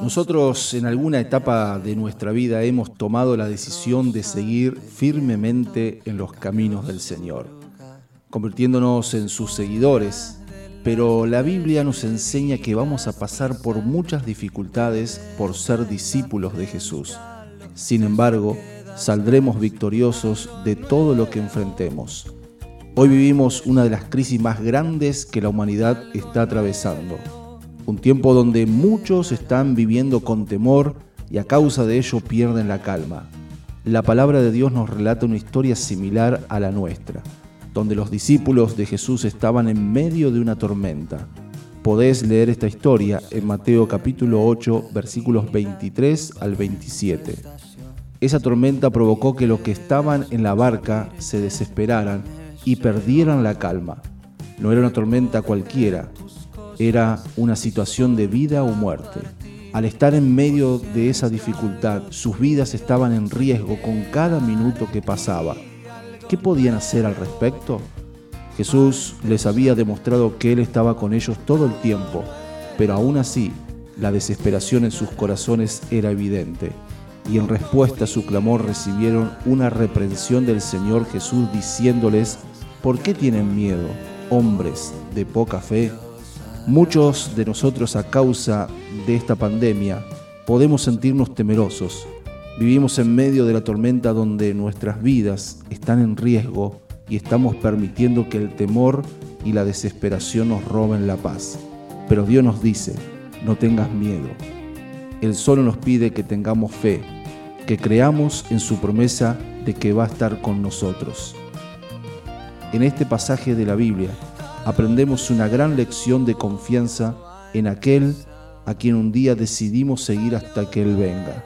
Nosotros en alguna etapa de nuestra vida hemos tomado la decisión de seguir firmemente en los caminos del Señor, convirtiéndonos en sus seguidores, pero la Biblia nos enseña que vamos a pasar por muchas dificultades por ser discípulos de Jesús. Sin embargo, saldremos victoriosos de todo lo que enfrentemos. Hoy vivimos una de las crisis más grandes que la humanidad está atravesando un tiempo donde muchos están viviendo con temor y a causa de ello pierden la calma. La palabra de Dios nos relata una historia similar a la nuestra, donde los discípulos de Jesús estaban en medio de una tormenta. Podés leer esta historia en Mateo capítulo 8 versículos 23 al 27. Esa tormenta provocó que los que estaban en la barca se desesperaran y perdieran la calma. No era una tormenta cualquiera, era una situación de vida o muerte. Al estar en medio de esa dificultad, sus vidas estaban en riesgo con cada minuto que pasaba. ¿Qué podían hacer al respecto? Jesús les había demostrado que Él estaba con ellos todo el tiempo, pero aún así la desesperación en sus corazones era evidente, y en respuesta a su clamor recibieron una reprensión del Señor Jesús diciéndoles, ¿por qué tienen miedo, hombres de poca fe? Muchos de nosotros a causa de esta pandemia podemos sentirnos temerosos. Vivimos en medio de la tormenta donde nuestras vidas están en riesgo y estamos permitiendo que el temor y la desesperación nos roben la paz. Pero Dios nos dice, no tengas miedo. Él solo nos pide que tengamos fe, que creamos en su promesa de que va a estar con nosotros. En este pasaje de la Biblia aprendemos una gran lección de confianza en aquel a quien un día decidimos seguir hasta que Él venga.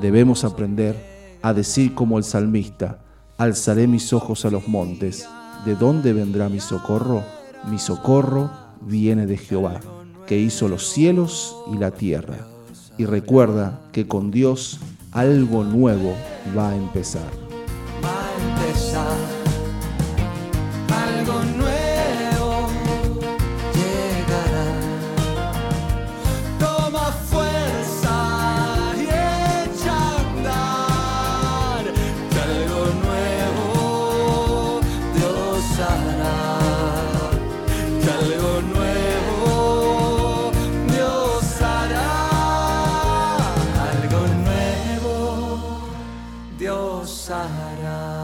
Debemos aprender a decir como el salmista, alzaré mis ojos a los montes, ¿de dónde vendrá mi socorro? Mi socorro viene de Jehová, que hizo los cielos y la tierra. Y recuerda que con Dios algo nuevo va a empezar. Dios hará.